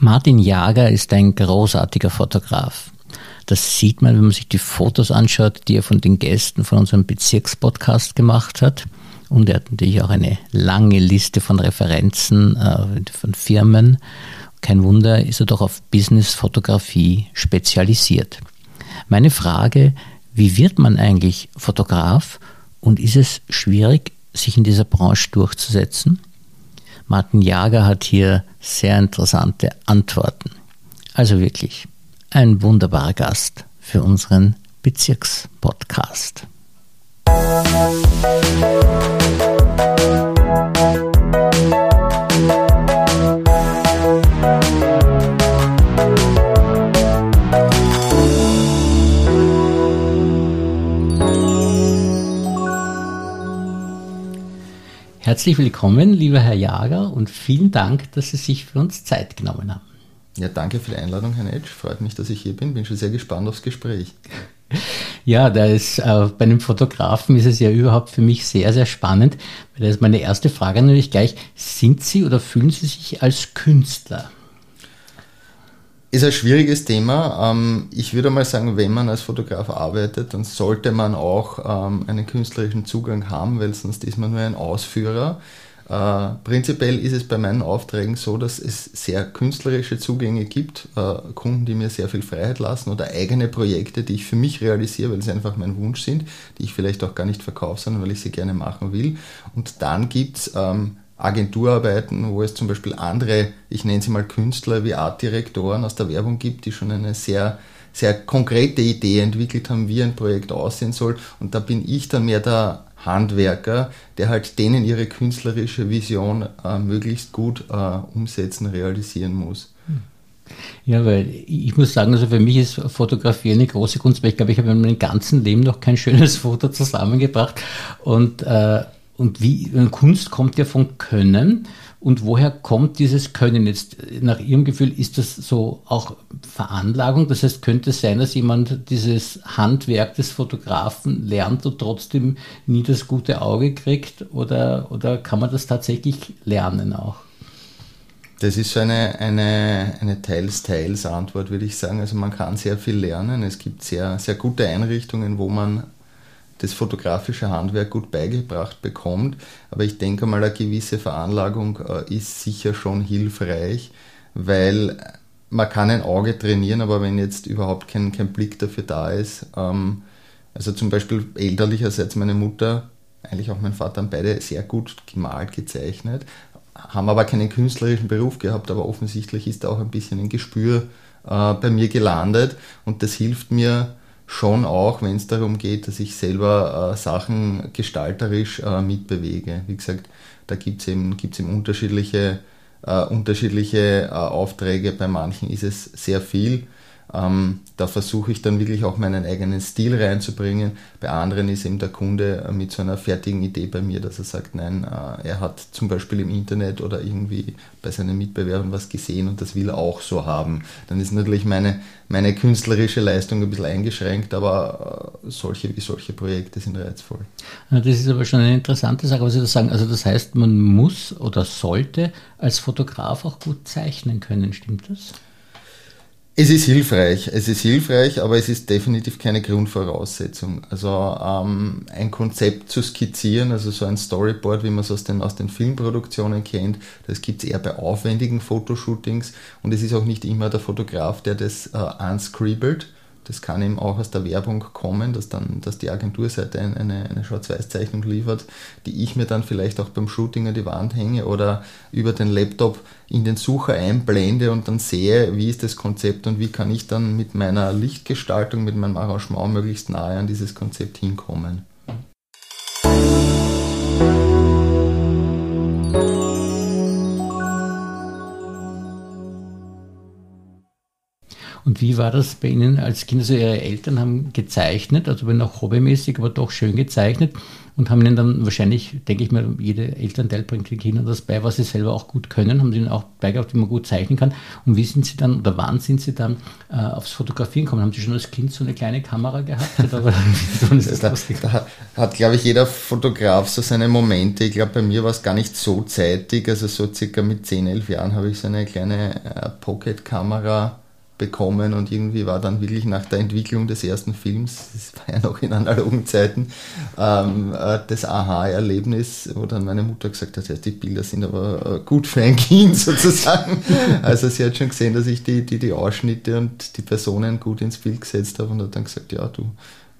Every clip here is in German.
Martin Jager ist ein großartiger Fotograf. Das sieht man, wenn man sich die Fotos anschaut, die er von den Gästen von unserem Bezirkspodcast gemacht hat. Und er hat natürlich auch eine lange Liste von Referenzen äh, von Firmen. Kein Wunder, ist er doch auf Business-Fotografie spezialisiert. Meine Frage, wie wird man eigentlich Fotograf und ist es schwierig, sich in dieser Branche durchzusetzen? Martin Jager hat hier sehr interessante Antworten. Also wirklich ein wunderbarer Gast für unseren Bezirkspodcast. Herzlich willkommen, lieber Herr Jager, und vielen Dank, dass Sie sich für uns Zeit genommen haben. Ja, danke für die Einladung, Herr Netsch. Freut mich, dass ich hier bin. Bin schon sehr gespannt aufs Gespräch. Ja, da ist, äh, bei einem Fotografen ist es ja überhaupt für mich sehr, sehr spannend. Weil das ist meine erste Frage natürlich gleich. Sind Sie oder fühlen Sie sich als Künstler? Ist ein schwieriges Thema. Ähm, ich würde mal sagen, wenn man als Fotograf arbeitet, dann sollte man auch ähm, einen künstlerischen Zugang haben, weil sonst ist man nur ein Ausführer. Äh, prinzipiell ist es bei meinen Aufträgen so, dass es sehr künstlerische Zugänge gibt, äh, Kunden, die mir sehr viel Freiheit lassen oder eigene Projekte, die ich für mich realisiere, weil sie einfach mein Wunsch sind, die ich vielleicht auch gar nicht verkaufe, sondern weil ich sie gerne machen will. Und dann gibt es ähm, Agenturarbeiten, wo es zum Beispiel andere, ich nenne sie mal Künstler wie Artdirektoren aus der Werbung gibt, die schon eine sehr, sehr konkrete Idee entwickelt haben, wie ein Projekt aussehen soll. Und da bin ich dann mehr der Handwerker, der halt denen ihre künstlerische Vision äh, möglichst gut äh, umsetzen, realisieren muss. Ja, weil ich muss sagen, also für mich ist Fotografie eine große Kunst, weil ich glaube, ich habe in meinem ganzen Leben noch kein schönes Foto zusammengebracht und äh, und wie Kunst kommt ja von Können. Und woher kommt dieses Können jetzt? Nach Ihrem Gefühl ist das so auch Veranlagung? Das heißt, könnte es sein, dass jemand dieses Handwerk des Fotografen lernt und trotzdem nie das gute Auge kriegt? Oder, oder kann man das tatsächlich lernen auch? Das ist so eine, eine, eine Teils-Teils-Antwort, würde ich sagen. Also man kann sehr viel lernen. Es gibt sehr, sehr gute Einrichtungen, wo man das fotografische Handwerk gut beigebracht bekommt. Aber ich denke mal, eine gewisse Veranlagung äh, ist sicher schon hilfreich, weil man kann ein Auge trainieren, aber wenn jetzt überhaupt kein, kein Blick dafür da ist, ähm, also zum Beispiel elterlicherseits meine Mutter, eigentlich auch mein Vater, haben beide sehr gut gemalt, gezeichnet, haben aber keinen künstlerischen Beruf gehabt, aber offensichtlich ist da auch ein bisschen ein Gespür äh, bei mir gelandet und das hilft mir, schon auch, wenn es darum geht, dass ich selber äh, Sachen gestalterisch äh, mitbewege. Wie gesagt, da gibt es eben, gibt's eben unterschiedliche, äh, unterschiedliche äh, Aufträge. Bei manchen ist es sehr viel. Ähm, da versuche ich dann wirklich auch meinen eigenen Stil reinzubringen. Bei anderen ist eben der Kunde mit so einer fertigen Idee bei mir, dass er sagt, nein, äh, er hat zum Beispiel im Internet oder irgendwie bei seinen Mitbewerbern was gesehen und das will er auch so haben. Dann ist natürlich meine, meine künstlerische Leistung ein bisschen eingeschränkt, aber äh, solche solche Projekte sind reizvoll. Das ist aber schon eine interessante Sache, was Sie da sagen. Also das heißt, man muss oder sollte als Fotograf auch gut zeichnen können, stimmt das? Es ist hilfreich, es ist hilfreich, aber es ist definitiv keine Grundvoraussetzung. Also ähm, ein Konzept zu skizzieren, also so ein Storyboard, wie man es aus den, aus den Filmproduktionen kennt, das gibt es eher bei aufwendigen Fotoshootings und es ist auch nicht immer der Fotograf, der das äh, unscribbelt, das kann eben auch aus der Werbung kommen, dass dann, dass die Agenturseite eine, eine Schwarz-Weiß-Zeichnung liefert, die ich mir dann vielleicht auch beim Shooting an die Wand hänge oder über den Laptop in den Sucher einblende und dann sehe, wie ist das Konzept und wie kann ich dann mit meiner Lichtgestaltung, mit meinem Arrangement möglichst nahe an dieses Konzept hinkommen. Und wie war das bei Ihnen als Kind? Also Ihre Eltern haben gezeichnet, also wenn auch hobbymäßig, aber doch schön gezeichnet und haben Ihnen dann wahrscheinlich, denke ich mal, jede Elternteil bringt den Kindern das bei, was sie selber auch gut können, haben sie ihnen auch beigebracht, wie man gut zeichnen kann. Und wie sind Sie dann, oder wann sind Sie dann äh, aufs Fotografieren gekommen? Haben Sie schon als Kind so eine kleine Kamera gehabt? Oder da, da hat, glaube ich, jeder Fotograf so seine Momente. Ich glaube, bei mir war es gar nicht so zeitig, also so circa mit 10, 11 Jahren habe ich so eine kleine äh, Pocket-Kamera bekommen und irgendwie war dann wirklich nach der Entwicklung des ersten Films, das war ja noch in analogen Zeiten, ähm, äh, das Aha-Erlebnis, wo dann meine Mutter gesagt hat, ja, die Bilder sind aber äh, gut für ein Kind sozusagen. Also sie hat schon gesehen, dass ich die, die, die Ausschnitte und die Personen gut ins Bild gesetzt habe und hat dann gesagt, ja, du,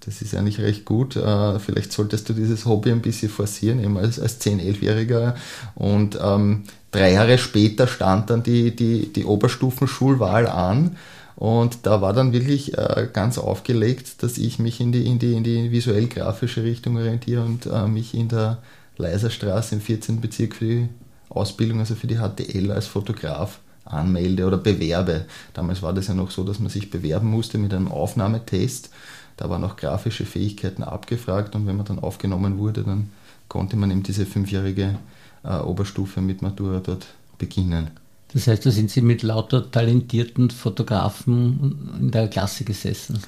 das ist eigentlich recht gut. Äh, vielleicht solltest du dieses Hobby ein bisschen forcieren, eben als, als 10-, 11-Jähriger. Und ähm, drei Jahre später stand dann die, die, die Oberstufenschulwahl an. Und da war dann wirklich äh, ganz aufgelegt, dass ich mich in die, in die, in die visuell-grafische Richtung orientiere und äh, mich in der Leiserstraße im 14. Bezirk für die Ausbildung, also für die HTL als Fotograf anmelde oder bewerbe. Damals war das ja noch so, dass man sich bewerben musste mit einem Aufnahmetest. Da waren auch grafische Fähigkeiten abgefragt und wenn man dann aufgenommen wurde, dann konnte man eben diese fünfjährige äh, Oberstufe mit Matura dort beginnen. Das heißt, da sind Sie mit lauter talentierten Fotografen in der Klasse gesessen.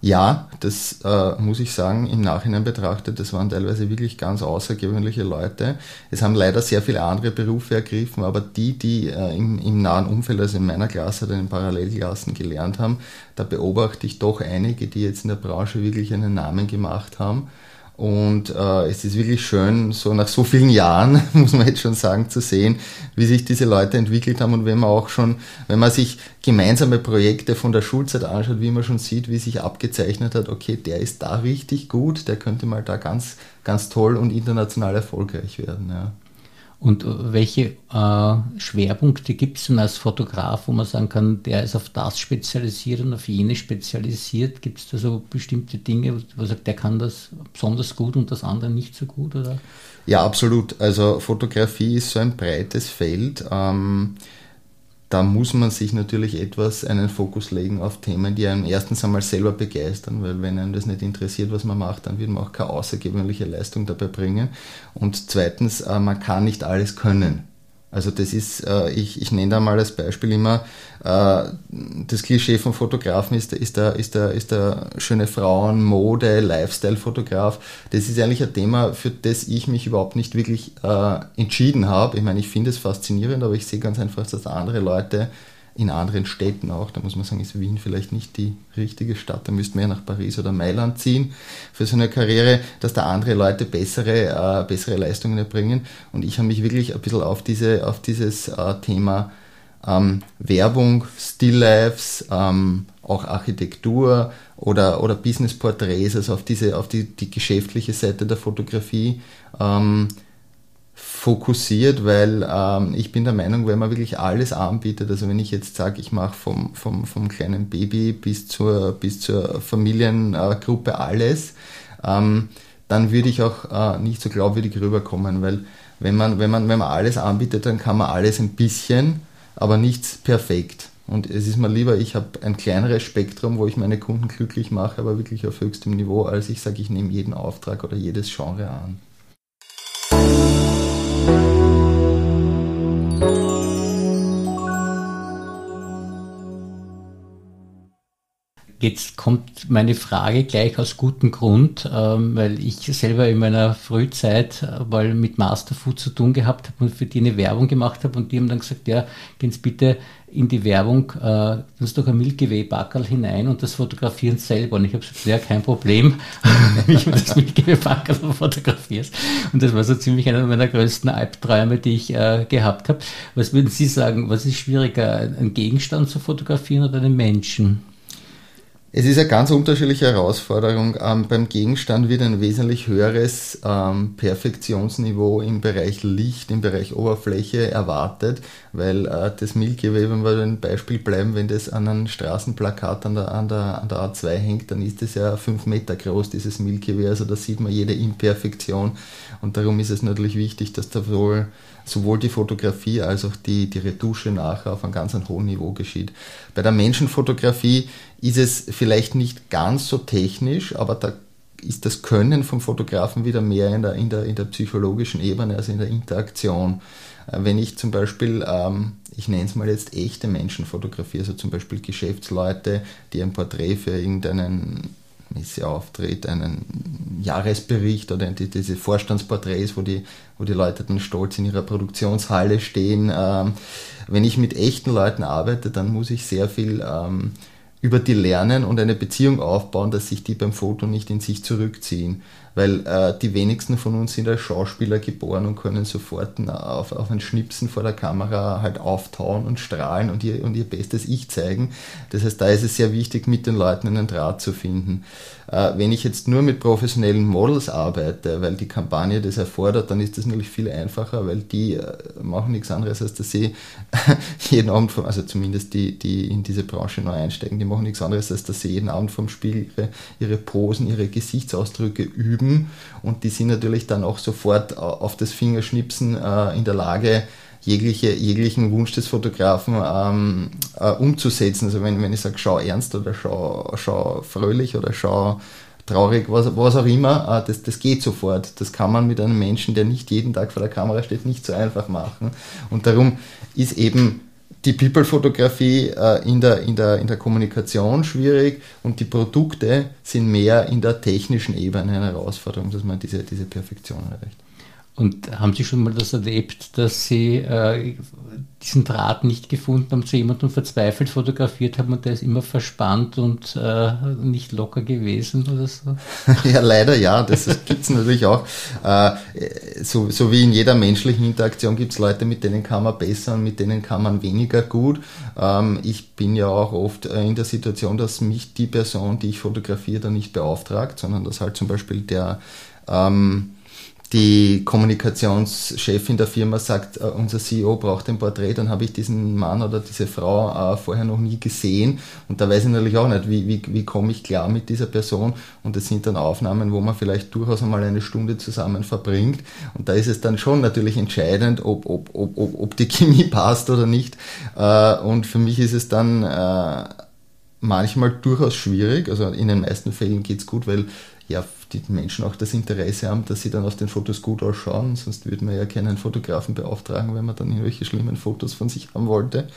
Ja, das äh, muss ich sagen, im Nachhinein betrachtet, das waren teilweise wirklich ganz außergewöhnliche Leute. Es haben leider sehr viele andere Berufe ergriffen, aber die, die äh, im, im, nahen Umfeld, also in meiner Klasse oder in Parallelklassen gelernt haben, da beobachte ich doch einige, die jetzt in der Branche wirklich einen Namen gemacht haben und äh, es ist wirklich schön, so nach so vielen Jahren, muss man jetzt schon sagen, zu sehen, wie sich diese Leute entwickelt haben und wenn man auch schon, wenn man sich gemeinsame Projekte von der Schulzeit anschaut, wie man schon sieht, wie sich abgezeichnet hat, okay, der ist da richtig gut, der könnte mal da ganz, ganz toll und international erfolgreich werden. Ja. Und welche äh, Schwerpunkte gibt es denn als Fotograf, wo man sagen kann, der ist auf das spezialisiert und auf jene spezialisiert? Gibt es da so bestimmte Dinge, wo man sagt, der kann das besonders gut und das andere nicht so gut? Oder? Ja, absolut. Also Fotografie ist so ein breites Feld. Ähm, da muss man sich natürlich etwas einen Fokus legen auf Themen, die einem erstens einmal selber begeistern, weil wenn einem das nicht interessiert, was man macht, dann wird man auch keine außergewöhnliche Leistung dabei bringen. Und zweitens, äh, man kann nicht alles können. Also das ist, äh, ich, ich nenne da mal als Beispiel immer, äh, das Klischee vom Fotografen ist, ist, der, ist, der, ist der schöne Frauen, Mode, Lifestyle-Fotograf. Das ist eigentlich ein Thema, für das ich mich überhaupt nicht wirklich äh, entschieden habe. Ich meine, ich finde es faszinierend, aber ich sehe ganz einfach, dass andere Leute in anderen Städten auch. Da muss man sagen, ist Wien vielleicht nicht die richtige Stadt. Da müsste man ja nach Paris oder Mailand ziehen für so eine Karriere, dass da andere Leute bessere, äh, bessere Leistungen erbringen. Und ich habe mich wirklich ein bisschen auf, diese, auf dieses äh, Thema ähm, Werbung, Still-Lives, ähm, auch Architektur oder, oder Business-Porträts, also auf, diese, auf die, die geschäftliche Seite der Fotografie ähm, fokussiert, weil ähm, ich bin der Meinung, wenn man wirklich alles anbietet, also wenn ich jetzt sage, ich mache vom, vom, vom kleinen Baby bis zur, bis zur Familiengruppe alles, ähm, dann würde ich auch äh, nicht so glaubwürdig rüberkommen, weil wenn man, wenn, man, wenn man alles anbietet, dann kann man alles ein bisschen, aber nichts perfekt. Und es ist mir lieber, ich habe ein kleineres Spektrum, wo ich meine Kunden glücklich mache, aber wirklich auf höchstem Niveau, als ich sage, ich nehme jeden Auftrag oder jedes Genre an. Jetzt kommt meine Frage gleich aus gutem Grund, ähm, weil ich selber in meiner Frühzeit äh, mal mit Masterfood zu tun gehabt habe und für die eine Werbung gemacht habe und die haben dann gesagt, ja, gehen Sie bitte in die Werbung, äh, tun doch ein Milky Way Backerl hinein und das fotografieren selber. Und ich habe gesagt, ja, kein Problem, wenn ich das Milky Way Backerl fotografierst. Und das war so ziemlich einer meiner größten Albträume, die ich äh, gehabt habe. Was würden Sie sagen, was ist schwieriger, einen Gegenstand zu fotografieren oder einen Menschen? Es ist eine ganz unterschiedliche Herausforderung. Ähm, beim Gegenstand wird ein wesentlich höheres ähm, Perfektionsniveau im Bereich Licht, im Bereich Oberfläche erwartet, weil äh, das Way, wenn wir ein Beispiel bleiben, wenn das an einem Straßenplakat an der, an, der, an der A2 hängt, dann ist das ja fünf Meter groß, dieses Way. Also da sieht man jede Imperfektion und darum ist es natürlich wichtig, dass da wohl sowohl die Fotografie als auch die, die Retusche nachher auf einem ganz hohen Niveau geschieht. Bei der Menschenfotografie ist es vielleicht nicht ganz so technisch, aber da ist das Können vom Fotografen wieder mehr in der, in der, in der psychologischen Ebene, also in der Interaktion. Äh, wenn ich zum Beispiel, ähm, ich nenne es mal jetzt echte Menschen fotografiere, also zum Beispiel Geschäftsleute, die ein Porträt für irgendeinen Messeauftritt, einen Jahresbericht oder diese Vorstandsporträts, wo die, wo die Leute dann stolz in ihrer Produktionshalle stehen. Ähm, wenn ich mit echten Leuten arbeite, dann muss ich sehr viel ähm, über die lernen und eine Beziehung aufbauen, dass sich die beim Foto nicht in sich zurückziehen weil äh, die wenigsten von uns sind als Schauspieler geboren und können sofort auf, auf ein Schnipsen vor der Kamera halt auftauen und strahlen und ihr, und ihr bestes Ich zeigen. Das heißt, da ist es sehr wichtig, mit den Leuten einen Draht zu finden. Äh, wenn ich jetzt nur mit professionellen Models arbeite, weil die Kampagne das erfordert, dann ist das natürlich viel einfacher, weil die äh, machen nichts anderes, als dass sie jeden Abend, also zumindest die, die in diese Branche neu einsteigen, die machen nichts anderes, als dass sie jeden Abend vom Spiel ihre, ihre Posen, ihre Gesichtsausdrücke üben und die sind natürlich dann auch sofort auf das Fingerschnipsen äh, in der Lage, jegliche, jeglichen Wunsch des Fotografen ähm, äh, umzusetzen. Also wenn, wenn ich sage, schau ernst oder schau, schau fröhlich oder schau traurig, was, was auch immer, äh, das, das geht sofort. Das kann man mit einem Menschen, der nicht jeden Tag vor der Kamera steht, nicht so einfach machen. Und darum ist eben die People-Fotografie äh, in, der, in, der, in der Kommunikation schwierig und die Produkte sind mehr in der technischen Ebene eine Herausforderung, dass man diese, diese Perfektion erreicht. Und haben Sie schon mal das erlebt, dass Sie äh, diesen Draht nicht gefunden haben zu jemandem verzweifelt fotografiert haben und der ist immer verspannt und äh, nicht locker gewesen oder so? ja, leider ja, das gibt es natürlich auch. Äh, so, so wie in jeder menschlichen Interaktion gibt es Leute, mit denen kann man besser und mit denen kann man weniger gut. Ähm, ich bin ja auch oft äh, in der Situation, dass mich die Person, die ich fotografiere, dann nicht beauftragt, sondern dass halt zum Beispiel der ähm, die Kommunikationschefin der Firma sagt, uh, unser CEO braucht ein Porträt, dann habe ich diesen Mann oder diese Frau uh, vorher noch nie gesehen. Und da weiß ich natürlich auch nicht, wie, wie, wie komme ich klar mit dieser Person. Und das sind dann Aufnahmen, wo man vielleicht durchaus einmal eine Stunde zusammen verbringt. Und da ist es dann schon natürlich entscheidend, ob, ob, ob, ob, ob die Chemie passt oder nicht. Uh, und für mich ist es dann manchmal durchaus schwierig, also in den meisten Fällen geht es gut, weil ja, die Menschen auch das Interesse haben, dass sie dann auf den Fotos gut ausschauen. Sonst würde man ja keinen Fotografen beauftragen, wenn man dann irgendwelche schlimmen Fotos von sich haben wollte.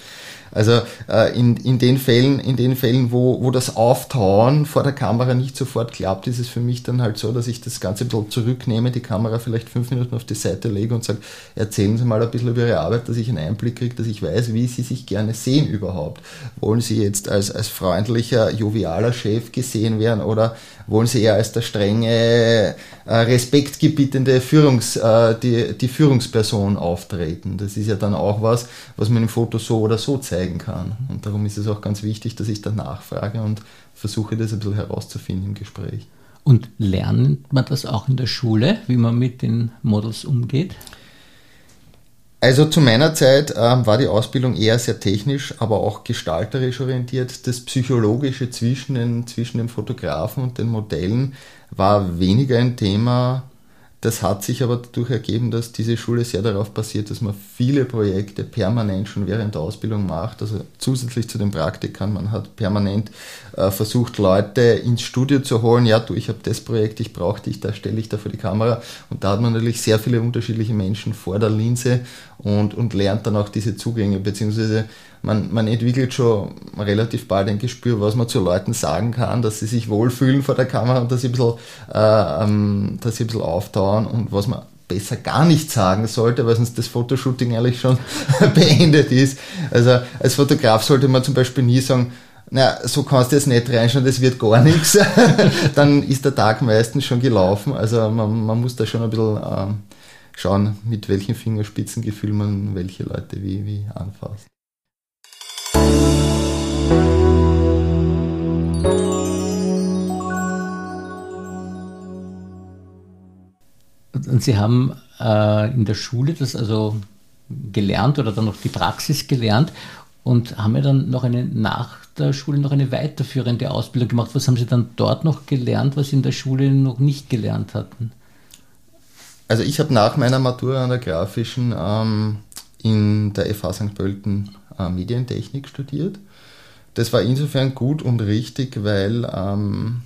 Also äh, in, in den Fällen, in den Fällen wo, wo das Auftauen vor der Kamera nicht sofort klappt, ist es für mich dann halt so, dass ich das Ganze ein bisschen zurücknehme, die Kamera vielleicht fünf Minuten auf die Seite lege und sage, erzählen Sie mal ein bisschen über Ihre Arbeit, dass ich einen Einblick kriege, dass ich weiß, wie Sie sich gerne sehen überhaupt. Wollen Sie jetzt als, als freundlicher, jovialer Chef gesehen werden oder wollen Sie eher als der strenge, äh, respektgebietende Führungs, äh, die, die Führungsperson auftreten. Das ist ja dann auch was, was man im Foto so oder so zeigen kann. Und darum ist es auch ganz wichtig, dass ich da nachfrage und versuche das ein bisschen herauszufinden im Gespräch. Und lernt man das auch in der Schule, wie man mit den Models umgeht? Also zu meiner Zeit ähm, war die Ausbildung eher sehr technisch, aber auch gestalterisch orientiert. Das Psychologische zwischen den, zwischen dem Fotografen und den Modellen war weniger ein Thema das hat sich aber dadurch ergeben, dass diese Schule sehr darauf basiert, dass man viele Projekte permanent schon während der Ausbildung macht. Also zusätzlich zu den Praktikern, man hat permanent äh, versucht, Leute ins Studio zu holen. Ja, du, ich habe das Projekt, ich brauche dich, da stelle ich da vor die Kamera. Und da hat man natürlich sehr viele unterschiedliche Menschen vor der Linse und, und lernt dann auch diese Zugänge, beziehungsweise man, man entwickelt schon relativ bald ein Gespür, was man zu Leuten sagen kann, dass sie sich wohlfühlen vor der Kamera und dass sie ein bisschen, äh, ähm, dass sie ein bisschen auftauen und was man besser gar nicht sagen sollte, weil sonst das Fotoshooting eigentlich schon beendet ist. Also als Fotograf sollte man zum Beispiel nie sagen, na, so kannst du jetzt nicht reinschauen, das wird gar nichts. Dann ist der Tag meistens schon gelaufen. Also man, man muss da schon ein bisschen ähm, schauen, mit welchem Fingerspitzengefühl man welche Leute wie, wie anfasst. Und Sie haben äh, in der Schule das also gelernt oder dann noch die Praxis gelernt und haben ja dann noch eine nach der Schule noch eine weiterführende Ausbildung gemacht. Was haben Sie dann dort noch gelernt, was Sie in der Schule noch nicht gelernt hatten? Also ich habe nach meiner Matura an der Grafischen ähm, in der FH St. Pölten äh, Medientechnik studiert. Das war insofern gut und richtig, weil ähm,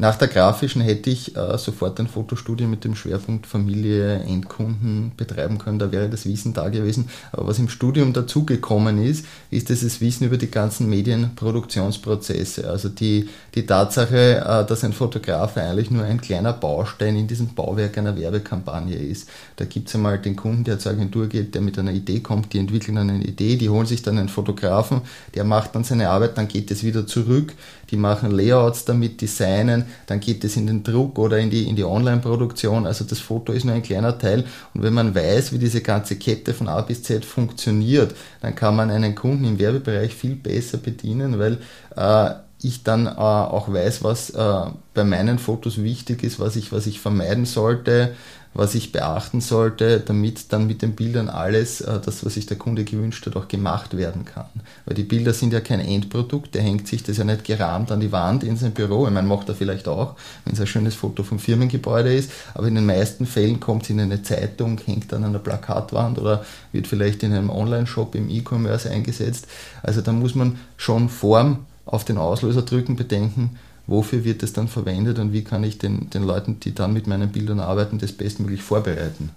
nach der grafischen hätte ich äh, sofort ein Fotostudio mit dem Schwerpunkt Familie, Endkunden betreiben können. Da wäre das Wissen da gewesen. Aber was im Studium dazugekommen ist, ist dieses Wissen über die ganzen Medienproduktionsprozesse. Also die, die Tatsache, äh, dass ein Fotograf eigentlich nur ein kleiner Baustein in diesem Bauwerk einer Werbekampagne ist. Da gibt es einmal den Kunden, der zur Agentur geht, der mit einer Idee kommt, die entwickeln eine Idee, die holen sich dann einen Fotografen, der macht dann seine Arbeit, dann geht es wieder zurück, die machen Layouts damit, designen, dann geht es in den Druck oder in die, in die Online-Produktion. Also das Foto ist nur ein kleiner Teil. Und wenn man weiß, wie diese ganze Kette von A bis Z funktioniert, dann kann man einen Kunden im Werbebereich viel besser bedienen, weil äh, ich dann äh, auch weiß, was äh, bei meinen Fotos wichtig ist, was ich, was ich vermeiden sollte, was ich beachten sollte, damit dann mit den Bildern alles, äh, das, was sich der Kunde gewünscht hat, auch gemacht werden kann. Weil die Bilder sind ja kein Endprodukt, der hängt sich das ja nicht gerahmt an die Wand in sein Büro. Ich meine, macht er vielleicht auch, wenn es ein schönes Foto vom Firmengebäude ist, aber in den meisten Fällen kommt es in eine Zeitung, hängt dann an einer Plakatwand oder wird vielleicht in einem Online-Shop im E-Commerce eingesetzt. Also da muss man schon Form auf den Auslöser drücken, bedenken, wofür wird es dann verwendet und wie kann ich den, den Leuten, die dann mit meinen Bildern arbeiten, das bestmöglich vorbereiten.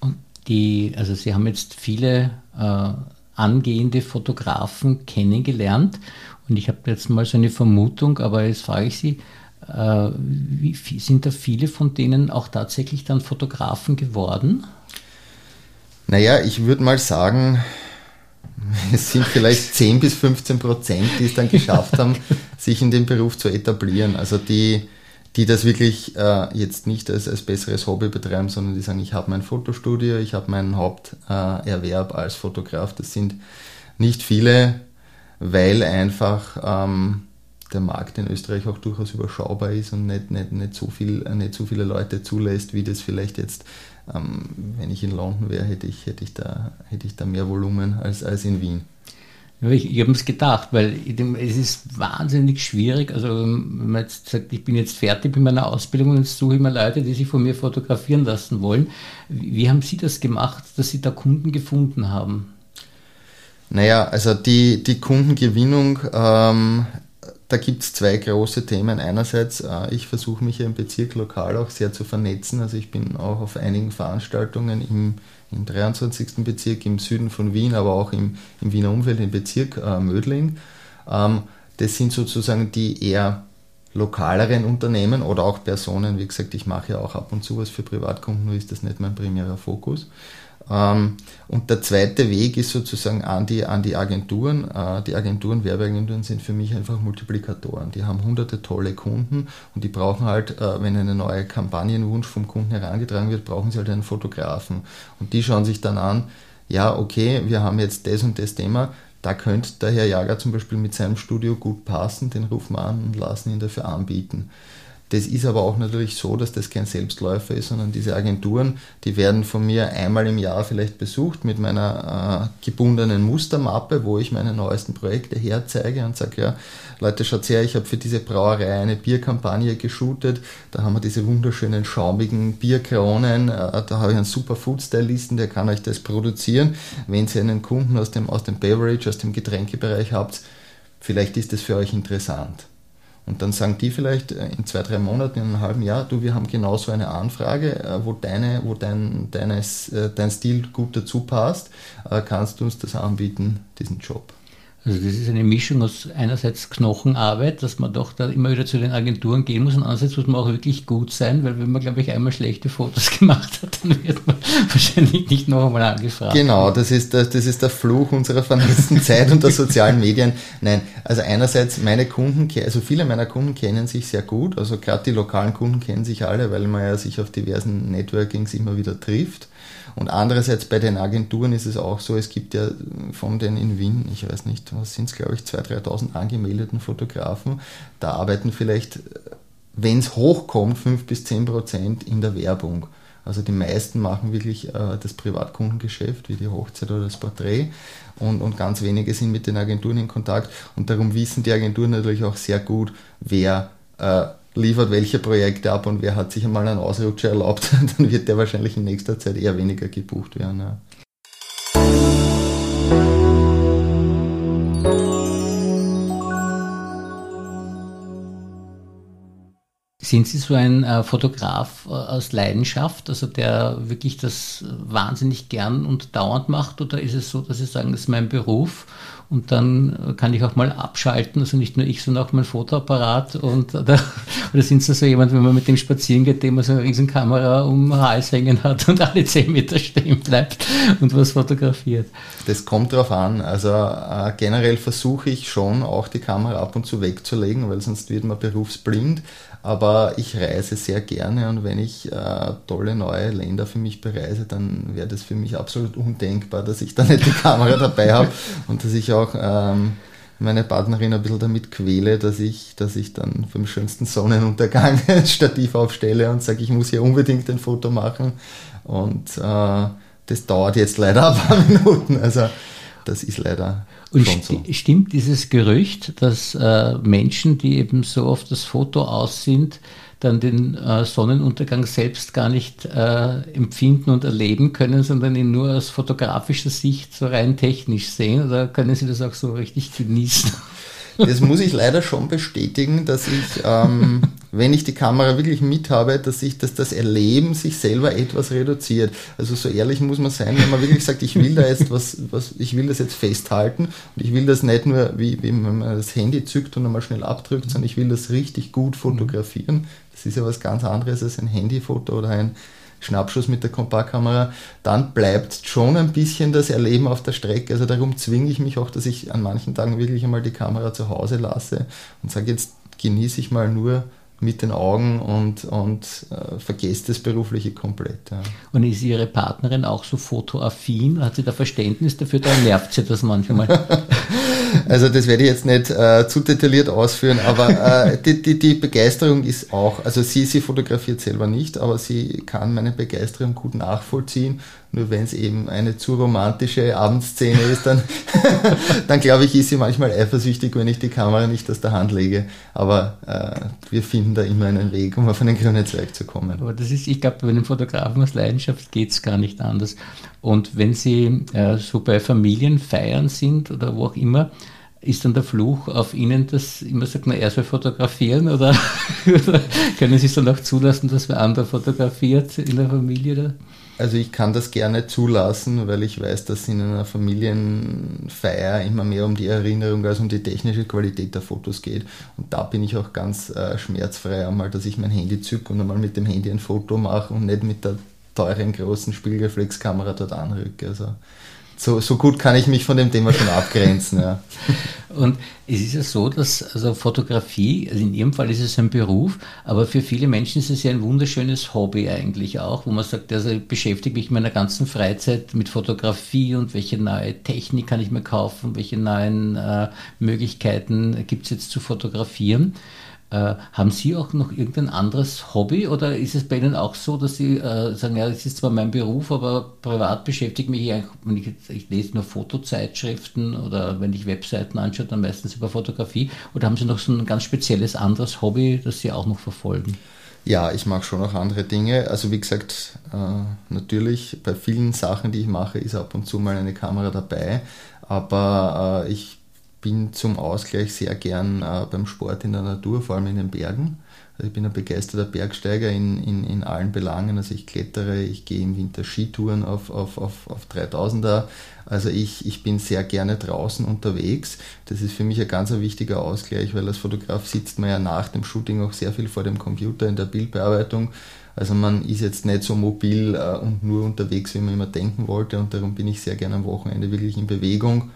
Und die, also Sie haben jetzt viele äh, angehende Fotografen kennengelernt und ich habe jetzt mal so eine Vermutung, aber jetzt frage ich Sie, äh, wie, sind da viele von denen auch tatsächlich dann Fotografen geworden? Naja, ich würde mal sagen, es sind vielleicht 10 bis 15 Prozent, die es dann geschafft haben, sich in dem Beruf zu etablieren. Also die, die das wirklich äh, jetzt nicht als, als besseres Hobby betreiben, sondern die sagen, ich habe mein Fotostudio, ich habe meinen Haupterwerb äh, als Fotograf. Das sind nicht viele, weil einfach ähm, der Markt in Österreich auch durchaus überschaubar ist und nicht, nicht, nicht, so, viel, nicht so viele Leute zulässt, wie das vielleicht jetzt wenn ich in London wäre, hätte ich, hätte, ich da, hätte ich da mehr Volumen als, als in Wien. Ja, ich, ich habe es gedacht, weil es ist wahnsinnig schwierig. Also, wenn man jetzt sagt, ich bin jetzt fertig mit meiner Ausbildung und jetzt suche ich mir Leute, die sich von mir fotografieren lassen wollen. Wie, wie haben Sie das gemacht, dass Sie da Kunden gefunden haben? Naja, also die, die Kundengewinnung ähm, da gibt es zwei große Themen. Einerseits, äh, ich versuche mich im Bezirk lokal auch sehr zu vernetzen. Also ich bin auch auf einigen Veranstaltungen im, im 23. Bezirk im Süden von Wien, aber auch im, im Wiener Umfeld, im Bezirk äh, Mödling. Ähm, das sind sozusagen die eher lokaleren Unternehmen oder auch Personen. Wie gesagt, ich mache ja auch ab und zu was für Privatkunden, nur ist das nicht mein primärer Fokus. Ähm, und der zweite Weg ist sozusagen an die, an die Agenturen. Äh, die Agenturen, Werbeagenturen sind für mich einfach Multiplikatoren. Die haben hunderte tolle Kunden und die brauchen halt, äh, wenn eine neue Kampagnenwunsch vom Kunden herangetragen wird, brauchen sie halt einen Fotografen. Und die schauen sich dann an, ja, okay, wir haben jetzt das und das Thema, da könnte der Herr Jager zum Beispiel mit seinem Studio gut passen, den rufen wir an und lassen ihn dafür anbieten. Das ist aber auch natürlich so, dass das kein Selbstläufer ist, sondern diese Agenturen, die werden von mir einmal im Jahr vielleicht besucht mit meiner äh, gebundenen Mustermappe, wo ich meine neuesten Projekte herzeige und sage, ja, Leute, schaut her, ich habe für diese Brauerei eine Bierkampagne geshootet, da haben wir diese wunderschönen schaumigen Bierkronen, äh, da habe ich einen super Food-Stylisten, der kann euch das produzieren. Wenn Sie einen Kunden aus dem, aus dem Beverage, aus dem Getränkebereich habt, vielleicht ist das für euch interessant. Und dann sagen die vielleicht äh, in zwei, drei Monaten, in einem halben Jahr, du, wir haben genau so eine Anfrage, äh, wo, deine, wo dein, deines, äh, dein Stil gut dazu passt. Kannst du uns das anbieten, diesen Job? Also das ist eine Mischung aus einerseits Knochenarbeit, dass man doch da immer wieder zu den Agenturen gehen muss und andererseits muss man auch wirklich gut sein, weil wenn man, glaube ich, einmal schlechte Fotos gemacht hat, dann wird man wahrscheinlich nicht noch einmal angefragt. Genau, das ist, der, das ist der Fluch unserer vernetzten Zeit und der sozialen Medien. Nein, also einerseits meine Kunden, also viele meiner Kunden kennen sich sehr gut, also gerade die lokalen Kunden kennen sich alle, weil man ja sich auf diversen Networkings immer wieder trifft. Und andererseits bei den Agenturen ist es auch so, es gibt ja von den in Wien, ich weiß nicht, was sind es, glaube ich, 2.000, 3.000 angemeldeten Fotografen, da arbeiten vielleicht, wenn es hochkommt, 5 bis 10 Prozent in der Werbung. Also die meisten machen wirklich äh, das Privatkundengeschäft, wie die Hochzeit oder das Porträt. Und, und ganz wenige sind mit den Agenturen in Kontakt. Und darum wissen die Agenturen natürlich auch sehr gut, wer äh, liefert welche Projekte ab und wer hat sich einmal einen Ausrutscher erlaubt, dann wird der wahrscheinlich in nächster Zeit eher weniger gebucht werden. Ja. Sind Sie so ein äh, Fotograf äh, aus Leidenschaft, also der wirklich das wahnsinnig gern und dauernd macht, oder ist es so, dass Sie sagen, das ist mein Beruf und dann kann ich auch mal abschalten, also nicht nur ich, sondern auch mein Fotoapparat und oder, oder sind Sie so jemand, wenn man mit dem spazieren geht, dem man so eine riesen Kamera um den Hals hängen hat und alle zehn Meter stehen bleibt und was fotografiert? Das kommt drauf an. Also äh, generell versuche ich schon auch die Kamera ab und zu wegzulegen, weil sonst wird man berufsblind aber ich reise sehr gerne und wenn ich äh, tolle neue Länder für mich bereise, dann wäre das für mich absolut undenkbar, dass ich da nicht die Kamera dabei habe und dass ich auch ähm, meine Partnerin ein bisschen damit quäle, dass ich, dass ich dann vom schönsten Sonnenuntergang ein Stativ aufstelle und sage, ich muss hier unbedingt ein Foto machen und äh, das dauert jetzt leider ein paar Minuten. Also das ist leider und so. Stimmt dieses Gerücht, dass äh, Menschen, die eben so oft das Foto aus sind, dann den äh, Sonnenuntergang selbst gar nicht äh, empfinden und erleben können, sondern ihn nur aus fotografischer Sicht so rein technisch sehen? Oder können Sie das auch so richtig genießen? Das muss ich leider schon bestätigen, dass ich, ähm, wenn ich die Kamera wirklich mit habe, dass ich, dass das Erleben sich selber etwas reduziert. Also so ehrlich muss man sein, wenn man wirklich sagt, ich will da jetzt was, was ich will das jetzt festhalten und ich will das nicht nur, wie, wie wenn man das Handy zückt und einmal schnell abdrückt, sondern ich will das richtig gut fotografieren. Das ist ja was ganz anderes als ein Handyfoto oder ein Schnappschuss mit der Kompaktkamera, dann bleibt schon ein bisschen das Erleben auf der Strecke. Also darum zwinge ich mich auch, dass ich an manchen Tagen wirklich einmal die Kamera zu Hause lasse und sage, jetzt genieße ich mal nur mit den Augen und, und äh, vergesst das Berufliche komplett. Ja. Und ist Ihre Partnerin auch so fotoaffin? Hat sie da Verständnis dafür? Da nervt sie das manchmal. also das werde ich jetzt nicht äh, zu detailliert ausführen, aber äh, die, die, die Begeisterung ist auch, also sie, sie fotografiert selber nicht, aber sie kann meine Begeisterung gut nachvollziehen nur wenn es eben eine zu romantische Abendszene ist, dann, dann glaube ich, ist sie manchmal eifersüchtig, wenn ich die Kamera nicht aus der Hand lege. Aber äh, wir finden da immer einen Weg, um auf einen grünen Zweig zu kommen. Aber das ist, ich glaube, bei einem Fotografen aus Leidenschaft geht es gar nicht anders. Und wenn Sie äh, so bei Familienfeiern sind oder wo auch immer, ist dann der Fluch auf Ihnen, dass immer sagt, na, er soll fotografieren oder, oder können Sie es dann auch zulassen, dass wer andere fotografiert in der Familie? Oder? Also ich kann das gerne zulassen, weil ich weiß, dass in einer Familienfeier immer mehr um die Erinnerung als um die technische Qualität der Fotos geht. Und da bin ich auch ganz äh, schmerzfrei einmal, dass ich mein Handy zücke und einmal mit dem Handy ein Foto mache und nicht mit der teuren großen Spiegelreflexkamera dort anrücke. Also so, so gut kann ich mich von dem Thema schon abgrenzen. Ja. Und es ist ja so, dass also Fotografie, also in Ihrem Fall ist es ein Beruf, aber für viele Menschen ist es ja ein wunderschönes Hobby eigentlich auch, wo man sagt, also ich beschäftige mich in meiner ganzen Freizeit mit Fotografie und welche neue Technik kann ich mir kaufen, welche neuen äh, Möglichkeiten gibt es jetzt zu fotografieren. Äh, haben Sie auch noch irgendein anderes Hobby oder ist es bei Ihnen auch so, dass Sie äh, sagen, ja, das ist zwar mein Beruf, aber privat beschäftigt mich eigentlich, wenn ich, ich lese nur Fotozeitschriften oder wenn ich Webseiten anschaue, dann meistens über Fotografie oder haben Sie noch so ein ganz spezielles anderes Hobby, das Sie auch noch verfolgen? Ja, ich mache schon noch andere Dinge. Also wie gesagt, äh, natürlich bei vielen Sachen, die ich mache, ist ab und zu mal eine Kamera dabei. Aber äh, ich bin zum Ausgleich sehr gern äh, beim Sport in der Natur, vor allem in den Bergen. Also ich bin ein begeisterter Bergsteiger in, in, in allen Belangen. Also ich klettere, ich gehe im Winter Skitouren auf, auf, auf, auf 3000er. Also ich, ich bin sehr gerne draußen unterwegs. Das ist für mich ein ganz wichtiger Ausgleich, weil als Fotograf sitzt man ja nach dem Shooting auch sehr viel vor dem Computer in der Bildbearbeitung. Also man ist jetzt nicht so mobil äh, und nur unterwegs, wie man immer denken wollte. Und darum bin ich sehr gerne am Wochenende wirklich in Bewegung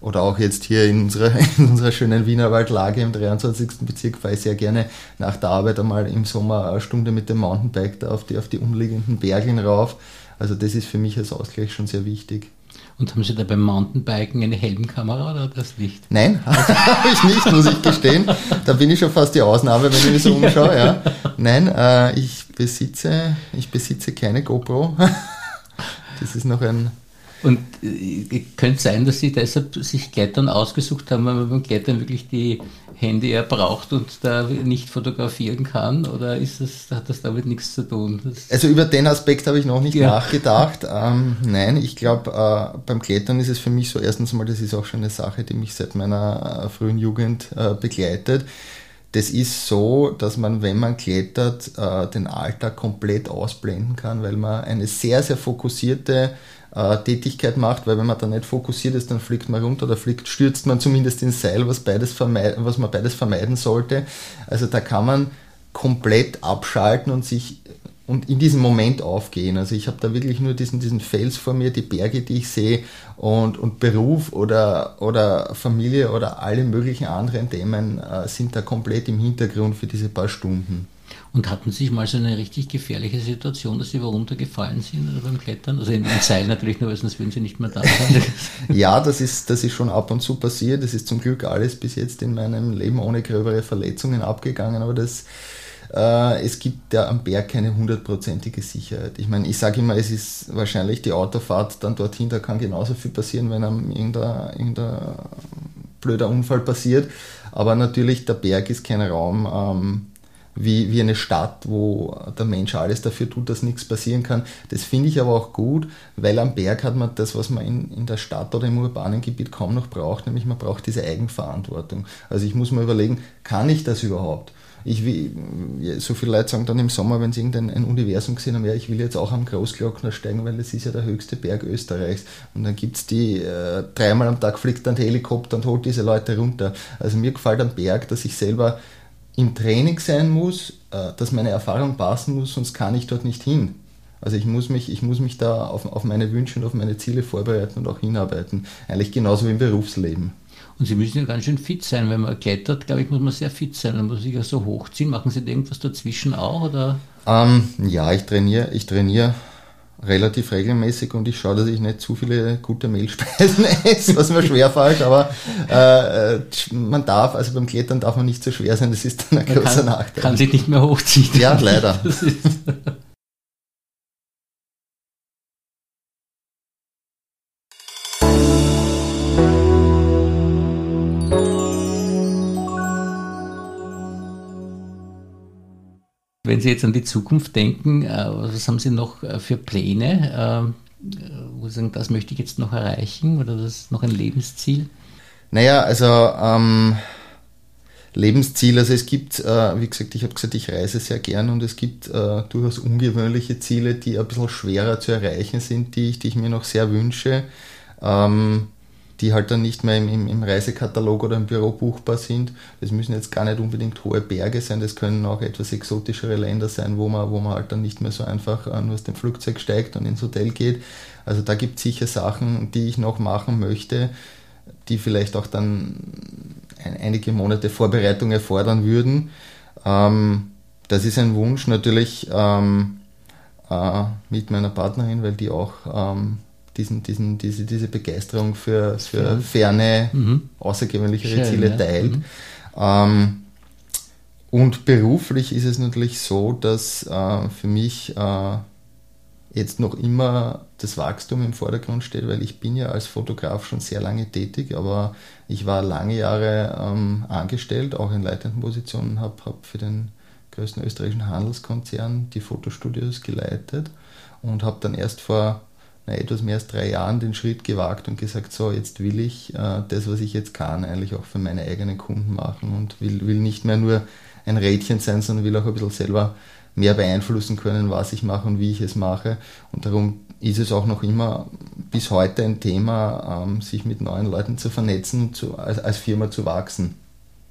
oder auch jetzt hier in unserer, in unserer schönen Wienerwaldlage im 23. Bezirk fahre ich sehr gerne nach der Arbeit einmal im Sommer eine Stunde mit dem Mountainbike da auf die, auf die umliegenden Bergen rauf. Also das ist für mich als Ausgleich schon sehr wichtig. Und haben Sie da beim Mountainbiken eine Helmkamera oder das Licht? Nein, habe ich nicht, muss ich gestehen. Da bin ich schon fast die Ausnahme, wenn ich mich so umschaue. Ja. Nein, äh, ich, besitze, ich besitze keine GoPro. Das ist noch ein Und äh, könnte sein, dass Sie deshalb sich Klettern ausgesucht haben, weil man beim Klettern wirklich die Hände eher braucht und da nicht fotografieren kann? Oder ist das, hat das damit nichts zu tun? Das also über den Aspekt habe ich noch nicht ja. nachgedacht. Ähm, nein, ich glaube, äh, beim Klettern ist es für mich so, erstens mal, das ist auch schon eine Sache, die mich seit meiner äh, frühen Jugend äh, begleitet. Das ist so, dass man, wenn man klettert, äh, den Alltag komplett ausblenden kann, weil man eine sehr, sehr fokussierte äh, Tätigkeit macht, weil wenn man da nicht fokussiert ist, dann fliegt man runter oder fliegt, stürzt man zumindest ins Seil, was, beides was man beides vermeiden sollte. Also da kann man komplett abschalten und sich und in diesem Moment aufgehen. Also ich habe da wirklich nur diesen, diesen Fels vor mir, die Berge, die ich sehe und, und Beruf oder, oder Familie oder alle möglichen anderen Themen äh, sind da komplett im Hintergrund für diese paar Stunden. Und hatten Sie mal so eine richtig gefährliche Situation, dass Sie runtergefallen sind oder beim Klettern? Also den Seil natürlich nur, weil sonst würden Sie nicht mehr da sein. ja, das ist, das ist schon ab und zu passiert. Das ist zum Glück alles bis jetzt in meinem Leben ohne gröbere Verletzungen abgegangen, aber das äh, es gibt ja am Berg keine hundertprozentige Sicherheit. Ich meine, ich sage immer, es ist wahrscheinlich die Autofahrt dann dorthin, da kann genauso viel passieren, wenn einem irgendein, irgendein blöder Unfall passiert. Aber natürlich, der Berg ist kein Raum, ähm, wie, wie eine Stadt, wo der Mensch alles dafür tut, dass nichts passieren kann. Das finde ich aber auch gut, weil am Berg hat man das, was man in, in der Stadt oder im urbanen Gebiet kaum noch braucht, nämlich man braucht diese Eigenverantwortung. Also ich muss mir überlegen, kann ich das überhaupt? ich will, so viele Leute sagen dann im Sommer, wenn sie irgendein ein Universum gesehen haben, ja, ich will jetzt auch am Großglockner steigen, weil das ist ja der höchste Berg Österreichs. Und dann gibt es die, äh, dreimal am Tag fliegt dann der Helikopter und holt diese Leute runter. Also mir gefällt am Berg, dass ich selber im Training sein muss, äh, dass meine Erfahrung passen muss, sonst kann ich dort nicht hin. Also ich muss mich, ich muss mich da auf, auf meine Wünsche und auf meine Ziele vorbereiten und auch hinarbeiten. Eigentlich genauso wie im Berufsleben. Und Sie müssen ja ganz schön fit sein. Wenn man klettert, glaube ich, muss man sehr fit sein. Dann muss sich ja so hochziehen. Machen Sie da irgendwas dazwischen auch? Oder? Ähm, ja, ich trainiere, ich trainiere relativ regelmäßig und ich schaue, dass ich nicht zu viele gute Mehlspeisen esse, was mir schwerfällt, aber äh, äh, man darf, also beim Klettern darf man nicht so schwer sein, das ist dann ein man großer kann, Nachteil. Kann sich nicht mehr hochziehen. Ja, leider. Wenn Sie jetzt an die Zukunft denken, äh, was haben Sie noch äh, für Pläne? Äh, wo Sie sagen, das möchte ich jetzt noch erreichen oder das ist noch ein Lebensziel? Naja, also ähm, Lebensziel, also es gibt, äh, wie gesagt, ich habe gesagt, ich reise sehr gern und es gibt äh, durchaus ungewöhnliche Ziele, die ein bisschen schwerer zu erreichen sind, die ich, die ich mir noch sehr wünsche. Ähm, die halt dann nicht mehr im, im, im, Reisekatalog oder im Büro buchbar sind. Das müssen jetzt gar nicht unbedingt hohe Berge sein, das können auch etwas exotischere Länder sein, wo man, wo man halt dann nicht mehr so einfach äh, nur aus dem Flugzeug steigt und ins Hotel geht. Also da gibt es sicher Sachen, die ich noch machen möchte, die vielleicht auch dann ein, einige Monate Vorbereitung erfordern würden. Ähm, das ist ein Wunsch natürlich ähm, äh, mit meiner Partnerin, weil die auch ähm, diesen, diesen, diese, diese Begeisterung für, für ferne, mhm. außergewöhnlichere Ziele ja. teilt. Mhm. Ähm, und beruflich ist es natürlich so, dass äh, für mich äh, jetzt noch immer das Wachstum im Vordergrund steht, weil ich bin ja als Fotograf schon sehr lange tätig, aber ich war lange Jahre ähm, angestellt, auch in leitenden Positionen, habe hab für den größten österreichischen Handelskonzern die Fotostudios geleitet und habe dann erst vor na, etwas mehr als drei Jahren den Schritt gewagt und gesagt, so, jetzt will ich äh, das, was ich jetzt kann, eigentlich auch für meine eigenen Kunden machen und will, will nicht mehr nur ein Rädchen sein, sondern will auch ein bisschen selber mehr beeinflussen können, was ich mache und wie ich es mache. Und darum ist es auch noch immer bis heute ein Thema, ähm, sich mit neuen Leuten zu vernetzen zu, als, als Firma zu wachsen.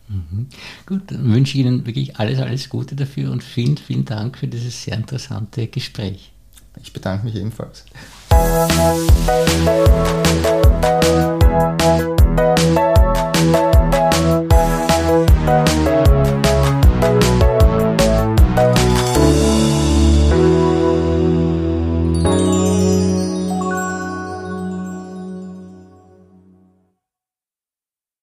Mhm. Gut, dann wünsche ich Ihnen wirklich alles, alles Gute dafür und vielen, vielen Dank für dieses sehr interessante Gespräch. Ich bedanke mich ebenfalls.